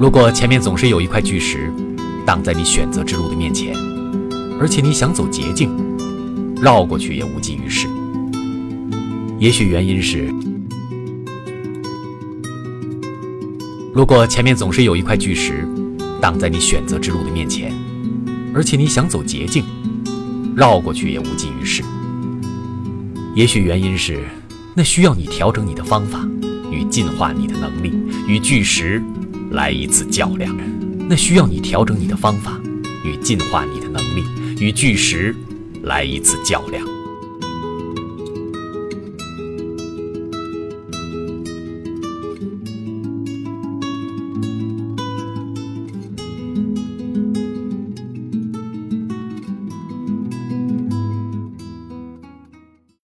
如果前面总是有一块巨石挡在你选择之路的面前，而且你想走捷径，绕过去也无济于事。也许原因是，如果前面总是有一块巨石挡在你选择之路的面前，而且你想走捷径，绕过去也无济于事。也许原因是，那需要你调整你的方法，与进化你的能力，与巨石来一次较量。那需要你调整你的方法，与进化你的能力，与巨石来一次较量。